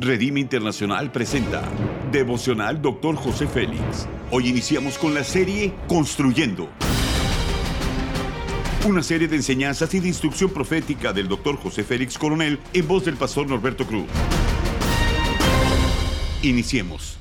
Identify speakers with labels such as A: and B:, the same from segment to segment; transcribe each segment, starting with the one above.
A: Redime Internacional presenta Devocional Dr. José Félix. Hoy iniciamos con la serie Construyendo. Una serie de enseñanzas y de instrucción profética del Dr. José Félix Coronel en voz del pastor Norberto Cruz. Iniciemos.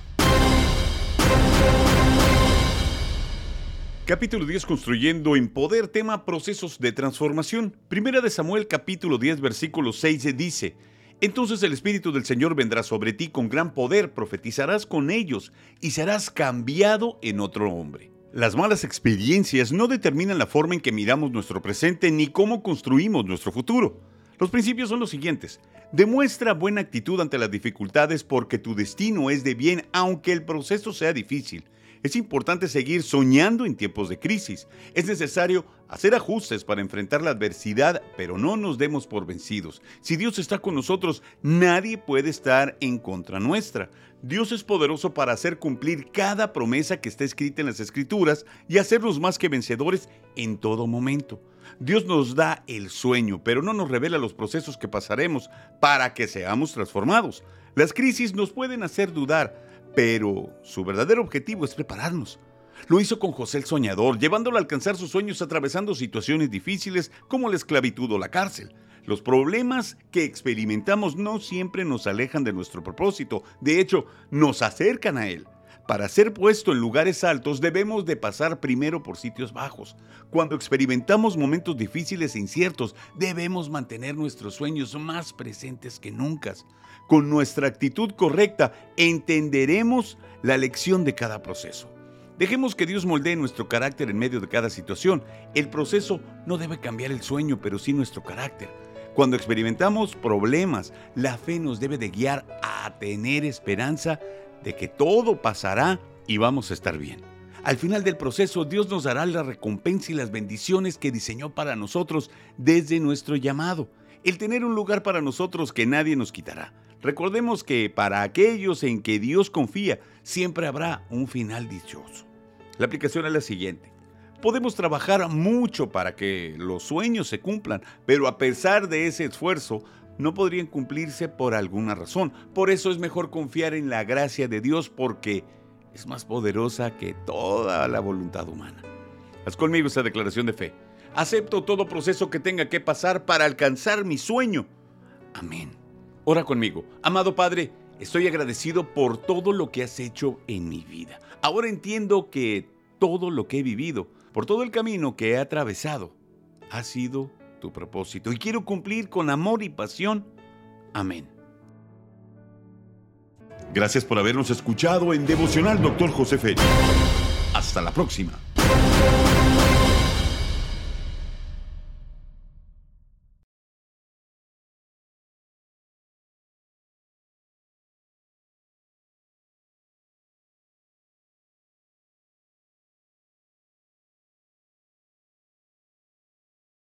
A: Capítulo 10 Construyendo en Poder, tema Procesos de Transformación. Primera de Samuel capítulo 10 versículo 6 dice, Entonces el Espíritu del Señor vendrá sobre ti con gran poder, profetizarás con ellos y serás cambiado en otro hombre. Las malas experiencias no determinan la forma en que miramos nuestro presente ni cómo construimos nuestro futuro. Los principios son los siguientes. Demuestra buena actitud ante las dificultades porque tu destino es de bien aunque el proceso sea difícil. Es importante seguir soñando en tiempos de crisis. Es necesario hacer ajustes para enfrentar la adversidad, pero no nos demos por vencidos. Si Dios está con nosotros, nadie puede estar en contra nuestra. Dios es poderoso para hacer cumplir cada promesa que está escrita en las Escrituras y hacernos más que vencedores en todo momento. Dios nos da el sueño, pero no nos revela los procesos que pasaremos para que seamos transformados. Las crisis nos pueden hacer dudar, pero su verdadero objetivo es prepararnos. Lo hizo con José el Soñador, llevándolo a alcanzar sus sueños atravesando situaciones difíciles como la esclavitud o la cárcel. Los problemas que experimentamos no siempre nos alejan de nuestro propósito, de hecho, nos acercan a él. Para ser puesto en lugares altos debemos de pasar primero por sitios bajos. Cuando experimentamos momentos difíciles e inciertos, debemos mantener nuestros sueños más presentes que nunca. Con nuestra actitud correcta, entenderemos la lección de cada proceso. Dejemos que Dios moldee nuestro carácter en medio de cada situación. El proceso no debe cambiar el sueño, pero sí nuestro carácter. Cuando experimentamos problemas, la fe nos debe de guiar a tener esperanza de que todo pasará y vamos a estar bien. Al final del proceso, Dios nos dará la recompensa y las bendiciones que diseñó para nosotros desde nuestro llamado. El tener un lugar para nosotros que nadie nos quitará. Recordemos que para aquellos en que Dios confía, siempre habrá un final dichoso. La aplicación es la siguiente. Podemos trabajar mucho para que los sueños se cumplan, pero a pesar de ese esfuerzo, no podrían cumplirse por alguna razón. Por eso es mejor confiar en la gracia de Dios porque es más poderosa que toda la voluntad humana. Haz conmigo esa declaración de fe. Acepto todo proceso que tenga que pasar para alcanzar mi sueño. Amén. Ora conmigo. Amado Padre, estoy agradecido por todo lo que has hecho en mi vida. Ahora entiendo que todo lo que he vivido, por todo el camino que he atravesado, ha sido tu propósito y quiero cumplir con amor y pasión. Amén. Gracias por habernos escuchado en Devocional Dr. José Félix. Hasta la próxima.